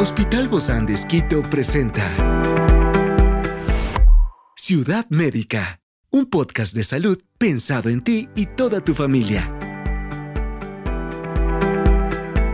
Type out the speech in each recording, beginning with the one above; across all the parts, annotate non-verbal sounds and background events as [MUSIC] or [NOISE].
Hospital Bozán de Esquito presenta Ciudad Médica, un podcast de salud pensado en ti y toda tu familia.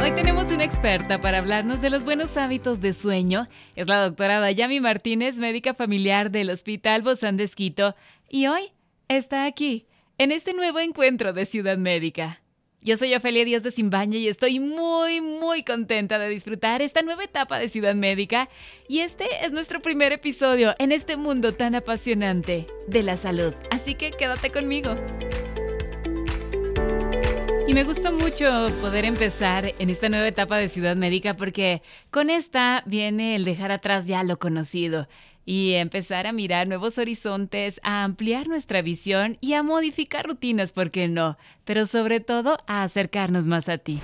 Hoy tenemos una experta para hablarnos de los buenos hábitos de sueño. Es la doctora Dayami Martínez, médica familiar del Hospital Bozán de Esquito, y hoy está aquí, en este nuevo encuentro de Ciudad Médica. Yo soy Ofelia Díaz de Simbaña y estoy muy, muy contenta de disfrutar esta nueva etapa de Ciudad Médica. Y este es nuestro primer episodio en este mundo tan apasionante de la salud. Así que quédate conmigo. Y me gusta mucho poder empezar en esta nueva etapa de Ciudad Médica porque con esta viene el dejar atrás ya lo conocido y empezar a mirar nuevos horizontes, a ampliar nuestra visión y a modificar rutinas, ¿por qué no? Pero sobre todo a acercarnos más a ti.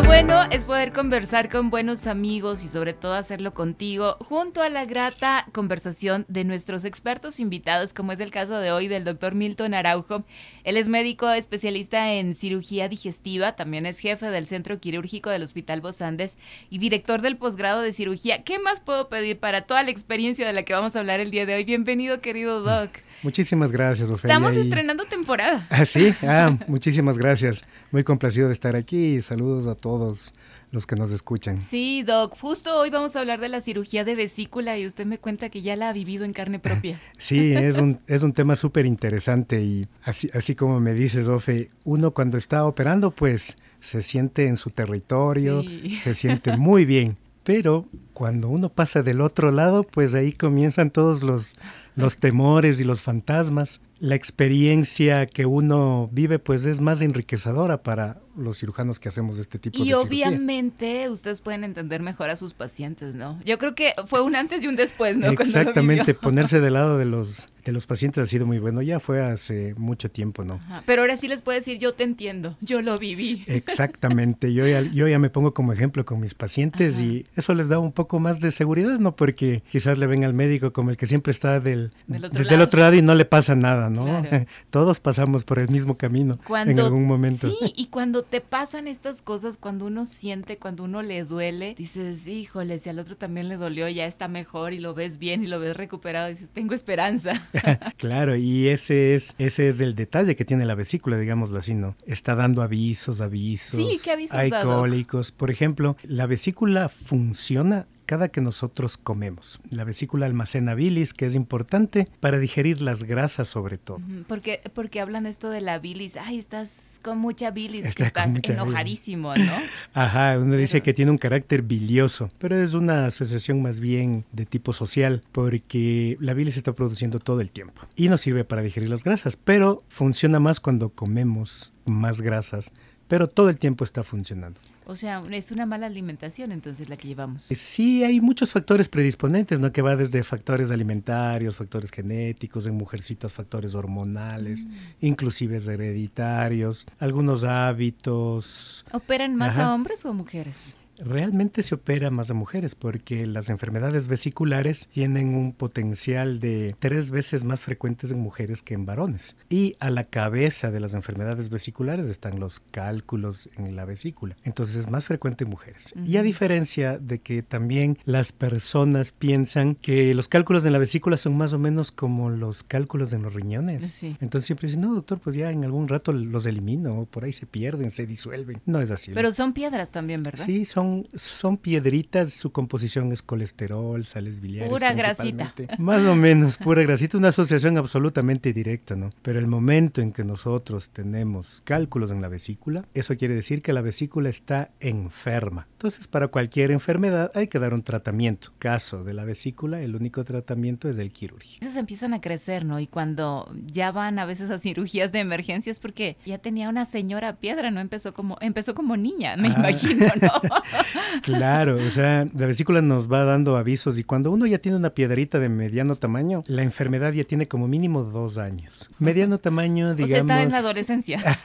Qué bueno es poder conversar con buenos amigos y sobre todo hacerlo contigo, junto a la grata conversación de nuestros expertos invitados, como es el caso de hoy del doctor Milton Araujo. Él es médico especialista en cirugía digestiva, también es jefe del Centro Quirúrgico del Hospital Bosandes y director del posgrado de cirugía. ¿Qué más puedo pedir para toda la experiencia de la que vamos a hablar el día de hoy? Bienvenido, querido doc. Muchísimas gracias, Ofelia. Estamos estrenando temporada. [LAUGHS] Ah, sí, ah, muchísimas gracias. Muy complacido de estar aquí y saludos a todos los que nos escuchan. Sí, Doc, justo hoy vamos a hablar de la cirugía de vesícula y usted me cuenta que ya la ha vivido en carne propia. [LAUGHS] Sí, es un, es un tema súper interesante y así, así como me dices, Ofe, uno cuando está operando pues se siente en su territorio, se siente muy bien, pero cuando uno pasa del otro lado, pues ahí comienzan todos los, los temores y los fantasmas. La experiencia que uno vive, pues es más enriquecedora para los cirujanos que hacemos este tipo de cirugía. Y obviamente ustedes pueden entender mejor a sus pacientes, ¿no? Yo creo que fue un antes y un después, ¿no? [LAUGHS] Exactamente, ponerse del lado de los de los pacientes ha sido muy bueno. Ya fue hace mucho tiempo, ¿no? Pero ahora sí les puedo decir, yo te entiendo, yo lo viví. Exactamente, yo ya, yo ya me pongo como ejemplo con mis pacientes y eso les da un poco más de seguridad, ¿no? Porque quizás le ven al médico como el que siempre está del, del, otro, lado. y no le pasa nada, ¿no? [LAUGHS] Todos pasamos por el mismo camino en algún momento. Sí, y cuando te pasan estas cosas, cuando uno siente, cuando uno le duele, dices, híjole, si al otro también le dolió, ya está mejor y lo ves bien y lo ves recuperado, dices, tengo esperanza. [LAUGHS] claro, y ese es, ese es el detalle que tiene la vesícula, digámoslo así, ¿no? Está dando avisos, avisos. Sí, ¿qué avisos Hay cólicos. Por ejemplo, la vesícula funciona cada que nosotros comemos. La vesícula almacena bilis, que es importante para digerir las grasas sobre todo. Porque, porque hablan esto de la bilis, ay, estás con mucha bilis, estás enojadísimo, ¿no? Ajá, uno dice que tiene un carácter bilioso, pero es una asociación más bien de tipo social, porque la bilis está produciendo todo el tiempo y nos sirve para digerir las grasas, pero funciona más cuando comemos más grasas, pero todo el tiempo está funcionando. O sea, es una mala alimentación entonces la que llevamos. Sí, hay muchos factores predisponentes, ¿no? Que va desde factores alimentarios, factores genéticos, en mujercitas factores hormonales, mm. inclusive hereditarios, algunos hábitos. ¿Operan más a hombres o a mujeres? Realmente se opera más a mujeres porque las enfermedades vesiculares tienen un potencial de tres veces más frecuentes en mujeres que en varones. Y a la cabeza de las enfermedades vesiculares están los cálculos en la vesícula. Entonces es más frecuente en mujeres. Y a diferencia de que también las personas piensan que los cálculos en la vesícula son más o menos como los cálculos en los riñones. Entonces siempre dicen, no, doctor, pues ya en algún rato los elimino, por ahí se pierden, se disuelven. No es así. Pero son piedras también, ¿verdad? Sí, son son, piedritas, su composición es colesterol, sales biliares. Pura grasita. Más o menos, pura grasita, una asociación absolutamente directa, ¿no? Pero el momento en que nosotros tenemos cálculos en la vesícula, eso quiere decir que la vesícula está enferma. Entonces, para cualquier enfermedad hay que dar un tratamiento. Caso de la vesícula, el único tratamiento es el quirúrgico. Entonces empiezan a crecer, ¿no? Y cuando ya van a veces a cirugías de emergencia es porque ya tenía una señora piedra, ¿no? Empezó como, empezó como niña, me ah. imagino, ¿no? [LAUGHS] [LAUGHS] claro, o sea, la vesícula nos va dando avisos y cuando uno ya tiene una piedrita de mediano tamaño, la enfermedad ya tiene como mínimo dos años. Mediano tamaño, digamos. O sea, está en la adolescencia. [LAUGHS]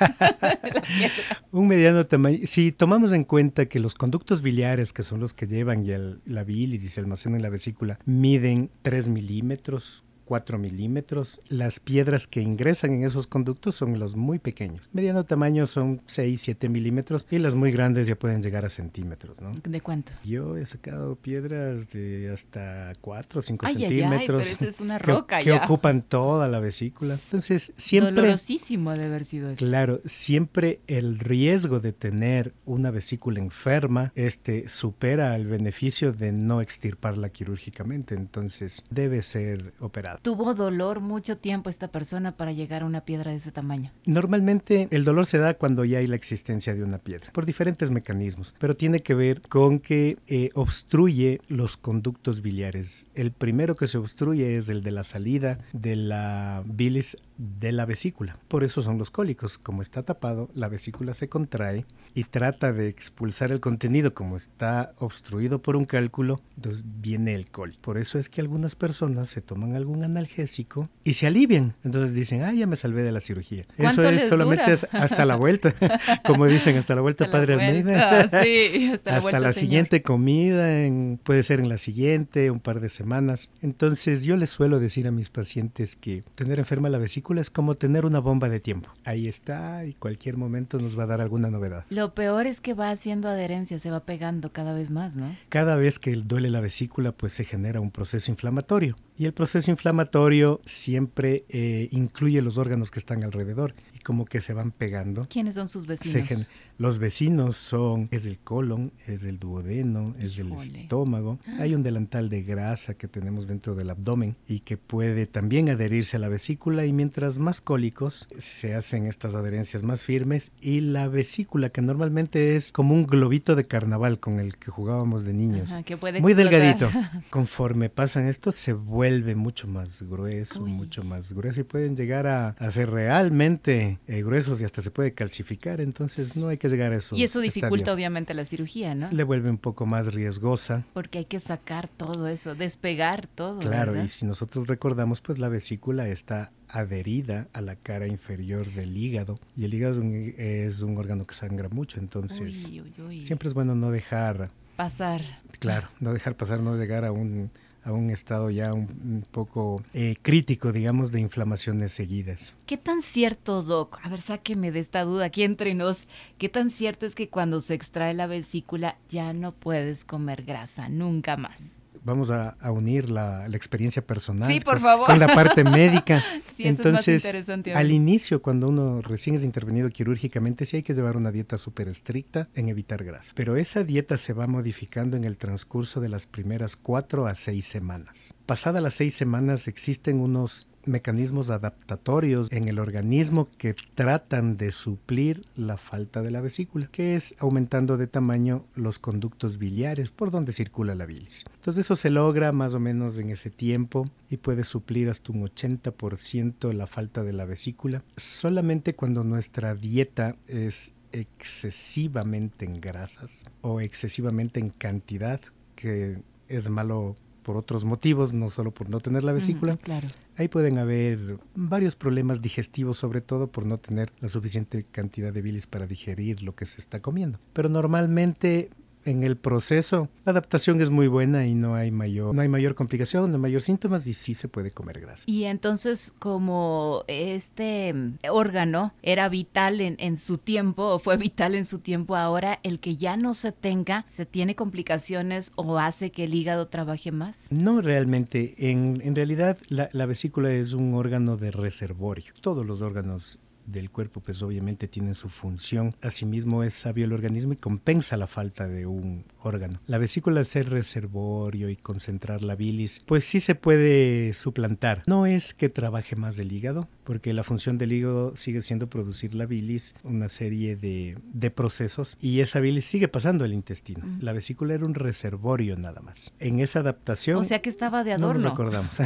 [LAUGHS] un mediano tamaño. Si tomamos en cuenta que los conductos biliares, que son los que llevan ya la bilis y se almacenan en la vesícula, miden 3 milímetros, 4 milímetros. Las piedras que ingresan en esos conductos son los muy pequeños. Mediano tamaño son 6, 7 milímetros y las muy grandes ya pueden llegar a centímetros. ¿no? ¿De cuánto? Yo he sacado piedras de hasta 4 o 5 Ay, ay, ay, centímetros. pero eso es una [LAUGHS] que- roca que, ya. ocupan toda la vesícula. Entonces, siempre... Dolorosísimo de haber sido eso. Claro, siempre el riesgo de tener una vesícula enferma este, supera el beneficio de no extirparla quirúrgicamente, entonces debe ser Tuvo dolor mucho tiempo esta persona para llegar a una piedra de ese tamaño. Normalmente el dolor se da cuando ya hay la existencia de una piedra, por diferentes mecanismos, pero tiene que ver con que eh, obstruye los conductos biliares. El primero que se obstruye es el de la salida de la bilis de la vesícula. Por eso son los cólicos. Como está tapado, la vesícula se contrae y trata de expulsar el contenido. Como está obstruido por un cálculo, entonces viene el cólico. Por eso es que algunas personas se toman algún analgésico y se alivian. Entonces dicen, ah, ya me salvé de la cirugía. ¿Cuánto Eso es solamente dura? hasta la vuelta. [LAUGHS] Como dicen, hasta la vuelta, Hasta la Padre vuelta, Almeida. sí, [LAUGHS] hasta la vuelta, señor. siguiente comida, en- puede ser en la siguiente, un par de semanas. Entonces yo les suelo decir a mis pacientes que tener enferma la vesícula es como tener una bomba de tiempo. Ahí está y cualquier momento nos va a dar alguna novedad. Lo peor es que va haciendo adherencia, se va pegando cada vez más, ¿no? Cada vez que duele la vesícula, pues se genera un proceso inflamatorio. Y el proceso inflamatorio siempre eh, incluye los órganos que están alrededor y como que se van pegando. ¿Quiénes son sus vecinos? los vecinos son, es el colon, es el duodeno, es el Híjole. estómago. Hay un delantal de grasa que tenemos dentro del abdomen y que puede también adherirse a la vesícula y mientras más cólicos se hacen estas adherencias más firmes y la vesícula que normalmente es como un globito de carnaval con el que jugábamos de niños. Ajá, que puede Muy explotar. delgadito. [LAUGHS] Conforme pasan esto, se vuelve mucho más grueso, Uy. mucho más grueso y pueden llegar a, a ser realmente eh, gruesos y hasta se puede calcificar. Entonces no hay que llegar a esos Y eso dificulta estadios. obviamente la cirugía, ¿no? Le vuelve un poco más riesgosa. Porque hay que sacar todo eso, despegar todo. Claro, ¿verdad? y si nosotros recordamos, pues la vesícula está adherida a la cara inferior del hígado y el hígado es un, es un órgano que sangra mucho, entonces Uy, uy, uy. siempre es bueno no dejar Pasar. Claro, no dejar pasar, no llegar a un, a un estado ya un, poco eh, crítico, digamos, de inflamaciones seguidas. ¿Qué tan cierto, Doc? A ver, sáqueme de esta duda aquí entre nos. ¿Qué tan cierto es que cuando se extrae la vesícula ya no puedes comer grasa nunca más? Vamos a, a unir la, la experiencia personal Sí, por con, favor. con la parte médica. [LAUGHS] Sí, eso es más Entonces, al inicio, cuando uno recién es intervenido quirúrgicamente, sí hay que llevar una dieta súper estricta en evitar grasa. Pero esa dieta se va modificando en el transcurso de las primeras cuatro a seis semanas. Pasadas las seis semanas existen unos mecanismos adaptatorios en el organismo que tratan de suplir la falta de la vesícula, que es aumentando de tamaño los conductos biliares por donde circula la bilis. Entonces eso se logra más o menos en ese tiempo y puede suplir hasta un 80% la falta de la vesícula, solamente cuando nuestra dieta es excesivamente en grasas o excesivamente en cantidad, que es malo por otros motivos, no solo por no tener la vesícula. Claro. Ahí pueden haber varios problemas digestivos, sobre todo por no tener la suficiente cantidad de bilis para digerir lo que se está comiendo. Pero normalmente en el proceso la adaptación es muy buena y no hay mayor, no hay mayor complicación, no hay mayor síntomas y sí se puede comer grasa. Y entonces, como este órgano era vital en, en su tiempo, o fue vital en su tiempo, ahora el que ya no se tenga, ¿se tiene complicaciones o hace que el hígado trabaje más? No realmente, en, en realidad la, la vesícula es un órgano de reservorio. Todos los órganos del cuerpo pues obviamente tienen su función. Asimismo es sabio el organismo y compensa la falta de un órgano. La vesícula al ser reservorio y concentrar la bilis pues sí se puede suplantar. No es que trabaje más el hígado porque la función del hígado sigue siendo producir la bilis, una serie de, de procesos y esa bilis sigue pasando al intestino. Mm. La vesícula era un reservorio nada más. En esa adaptación O sea que estaba de no nos adorno. acordamos. [LAUGHS]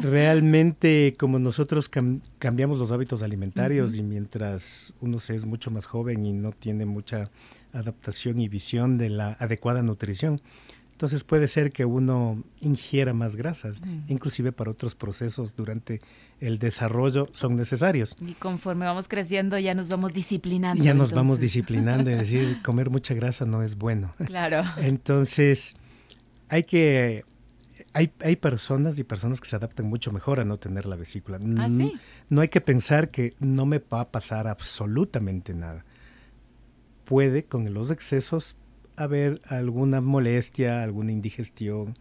Realmente, como nosotros cam- cambiamos los hábitos alimentarios y mientras uno se es mucho más joven y no tiene mucha adaptación y visión de la adecuada nutrición, entonces puede ser que uno ingiera más grasas, inclusive para otros procesos durante el desarrollo son necesarios. Y conforme vamos creciendo ya nos vamos disciplinando. Ya nos vamos disciplinando, es [LAUGHS] decir, comer mucha grasa no es bueno. Claro. Entonces, hay que Hay, hay personas y personas que se adaptan mucho mejor a no tener la vesícula. ¿Ah, sí? No hay que pensar que no me va a pasar absolutamente nada. Puede con los excesos haber alguna molestia, alguna indigestión,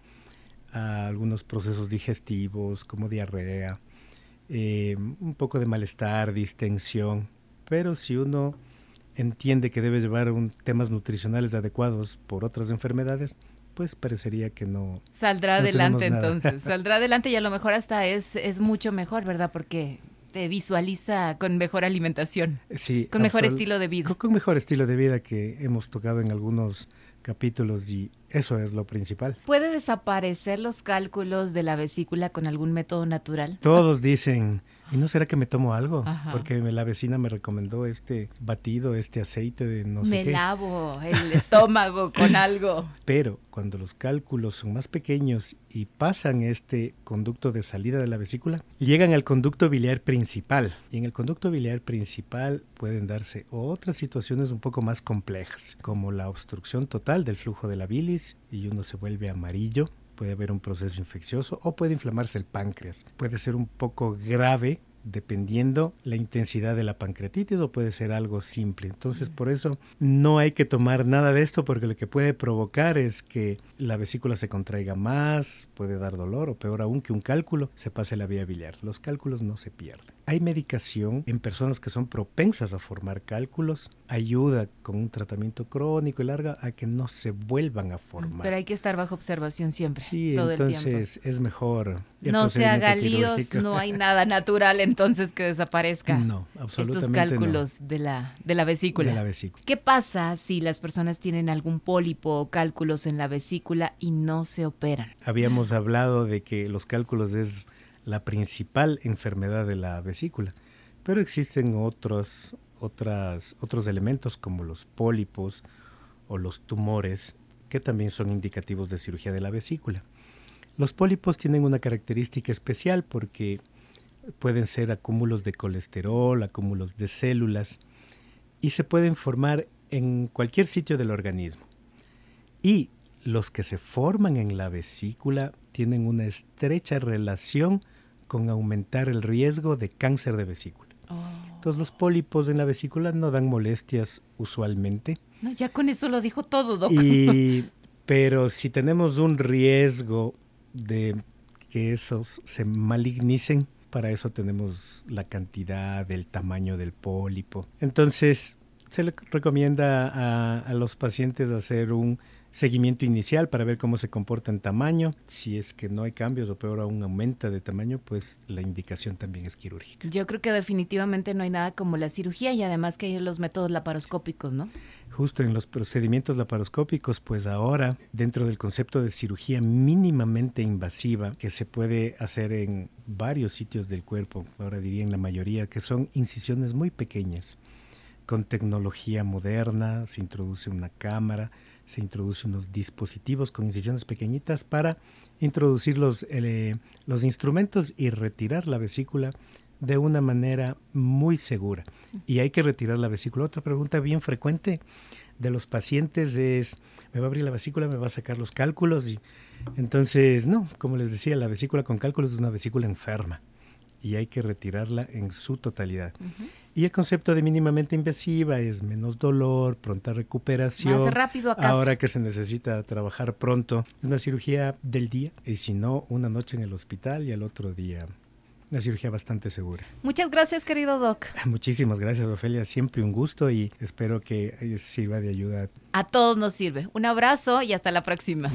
algunos procesos digestivos como diarrea, eh, un poco de malestar, distensión. Pero si uno entiende que debe llevar un, temas nutricionales adecuados por otras enfermedades, pues parecería que no. Saldrá No adelante entonces. [LAUGHS] Saldrá adelante y a lo mejor hasta es, es mucho mejor, ¿verdad? Porque te visualiza con mejor alimentación, Sí, con mejor estilo de vida. Con, con mejor estilo de vida que hemos tocado en algunos capítulos y eso es lo principal. ¿Puede desaparecer los cálculos de la vesícula con algún método natural? Todos dicen, ¿y no será que me tomo algo? Ajá. Porque me- la vecina me recomendó este batido, este aceite de no sé Me qué. lavo el estómago con [LAUGHS] algo. Pero cuando los cálculos son más pequeños y pasan este conducto de salida de la vesícula, llegan al conducto biliar principal. Y en el conducto biliar principal pueden darse otras situaciones un poco más complejas, como la obstrucción total del flujo de la bilis y uno se vuelve amarillo. Puede haber un proceso infeccioso o puede inflamarse el páncreas. Puede ser un poco grave dependiendo la intensidad de la pancreatitis o puede ser algo simple. Entonces, por eso no hay que tomar nada de esto porque lo que puede provocar es que la vesícula se contraiga más, puede dar dolor o peor aún que un cálculo se pase a la vía biliar. Los cálculos no se pierden. Hay medicación en personas que son propensas a formar cálculos, ayuda con un tratamiento crónico y largo a que no se vuelvan a formar. Pero hay que estar bajo observación siempre, Sí, todo el tiempo. entonces es mejor. No se haga líos, quirúrgico. no hay [LAUGHS] nada natural entonces que desaparezca. No, Estos absolutamente cálculos de, la, de la vesícula. De la vesícula. ¿Qué pasa si las personas tienen algún pólipo o cálculos en la vesícula y no se operan? Habíamos hablado de que los cálculos es la principal enfermedad de la vesícula, pero existen otros, otras, otros elementos como los pólipos o los tumores que también son indicativos de cirugía de la vesícula. Los pólipos tienen una característica especial porque pueden ser acúmulos de colesterol, acúmulos de células y se pueden formar en cualquier sitio del organismo. Y los que se forman en la vesícula tienen una estrecha relación con aumentar el riesgo de cáncer de vesícula. Entonces los pólipos en la vesícula no dan molestias usualmente, No, ya con eso lo dijo todo, Doc. y, [LAUGHS] pero si tenemos un riesgo de que esos se malignicen, para eso tenemos la cantidad, el tamaño del pólipo. Entonces se le recomienda a, a los pacientes hacer un seguimiento inicial para ver cómo se comporta en tamaño. Si es que no hay cambios o peor aún aumenta de tamaño, pues la indicación también es quirúrgica. Yo creo que definitivamente no hay nada como la cirugía y además que hay los métodos laparoscópicos, ¿no? Justo en los procedimientos laparoscópicos, pues ahora, dentro del concepto de cirugía mínimamente invasiva, que se puede hacer en varios sitios del cuerpo, ahora diría en la mayoría, que son incisiones muy pequeñas, con tecnología moderna, se introduce una cámara, se introduce unos dispositivos con incisiones pequeñitas para introducir los, eh, los instrumentos y retirar la vesícula de una manera muy segura. Y hay que retirar la vesícula. Otra pregunta bien frecuente de los pacientes es, ¿me va a abrir la vesícula? ¿Me va a sacar los cálculos? Y entonces, no, como les decía, la vesícula con cálculos es una vesícula enferma y hay que retirarla en su totalidad. Y el concepto de mínimamente invasiva es menos dolor, pronta recuperación. Más rápido a casa. Ahora que se necesita trabajar pronto, una cirugía del día y si no, una noche en el hospital y al otro día una cirugía bastante segura. Muchas gracias, querido Doc. [LAUGHS] Muchísimas gracias, Ofelia. Siempre un gusto y espero que eh, sirva de ayuda. A todos nos sirve. Un abrazo y hasta la próxima.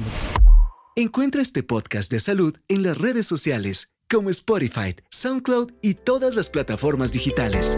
Encuentra este podcast de salud en las redes sociales como Spotify, SoundCloud y todas las plataformas digitales.